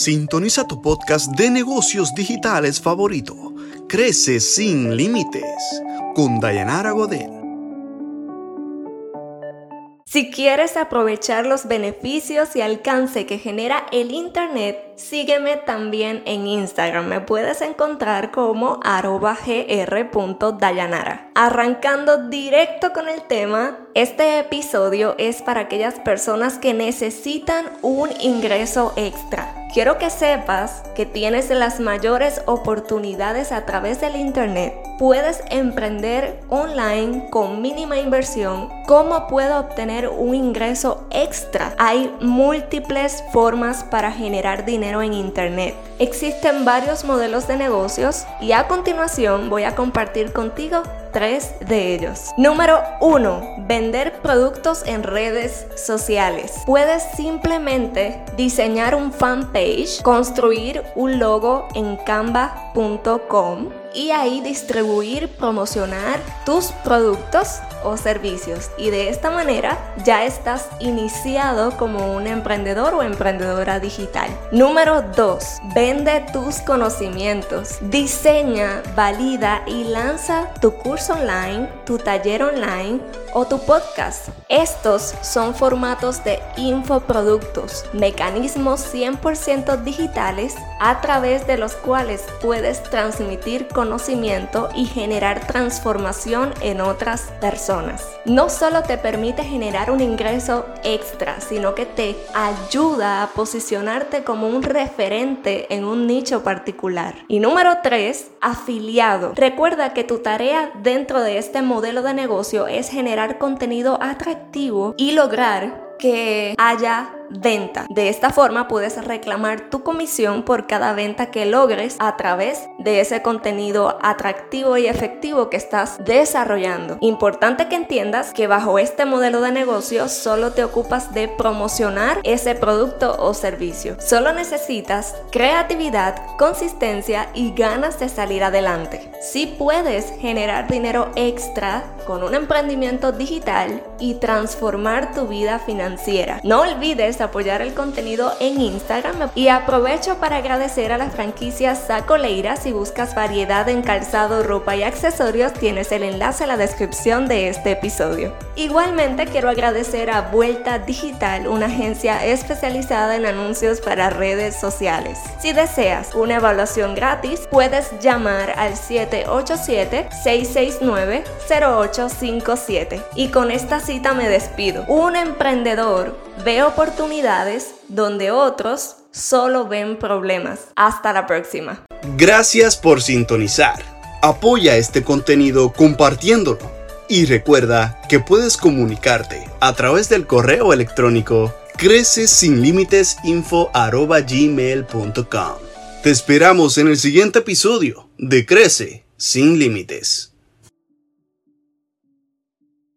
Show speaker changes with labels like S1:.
S1: Sintoniza tu podcast de negocios digitales favorito. Crece sin límites con Dayanara Godel.
S2: Si quieres aprovechar los beneficios y alcance que genera el Internet, sígueme también en Instagram. Me puedes encontrar como arroba gr.dayanara. Arrancando directo con el tema, este episodio es para aquellas personas que necesitan un ingreso extra. Quiero que sepas que tienes las mayores oportunidades a través del Internet. Puedes emprender online con mínima inversión. ¿Cómo puedo obtener un ingreso extra? Hay múltiples formas para generar dinero en Internet. Existen varios modelos de negocios y a continuación voy a compartir contigo tres de ellos. Número 1. Vender productos en redes sociales. Puedes simplemente diseñar un fanpage, construir un logo en canva.com y ahí distribuir, promocionar tus productos o servicios. Y de esta manera ya estás iniciado como un emprendedor o emprendedora digital. Número 2. Vende tus conocimientos. Diseña, valida y lanza tu curso online, tu taller online o tu podcast. Estos son formatos de infoproductos, mecanismos 100% digitales a través de los cuales puedes transmitir conocimiento y generar transformación en otras personas. No solo te permite generar un ingreso extra, sino que te ayuda a posicionarte como un referente en un nicho particular. Y número 3, afiliado. Recuerda que tu tarea dentro de este modelo de negocio es generar contenido atractivo y lograr que haya venta. De esta forma puedes reclamar tu comisión por cada venta que logres a través de ese contenido atractivo y efectivo que estás desarrollando. Importante que entiendas que bajo este modelo de negocio solo te ocupas de promocionar ese producto o servicio. Solo necesitas creatividad, consistencia y ganas de salir adelante. Si puedes generar dinero extra con un emprendimiento digital y transformar tu vida financiera. No olvides apoyar el contenido en Instagram y aprovecho para agradecer a la franquicia Saco Leira. Si buscas variedad en calzado, ropa y accesorios, tienes el enlace en la descripción de este episodio. Igualmente quiero agradecer a Vuelta Digital, una agencia especializada en anuncios para redes sociales. Si deseas una evaluación gratis, puedes llamar al 787-669-0857. Y con esta cita me despido. Un emprendedor ve donde otros solo ven problemas. Hasta la próxima.
S1: Gracias por sintonizar. Apoya este contenido compartiéndolo. Y recuerda que puedes comunicarte a través del correo electrónico crecesinlimitesinfo.gmail.com Te esperamos en el siguiente episodio de Crece sin Límites.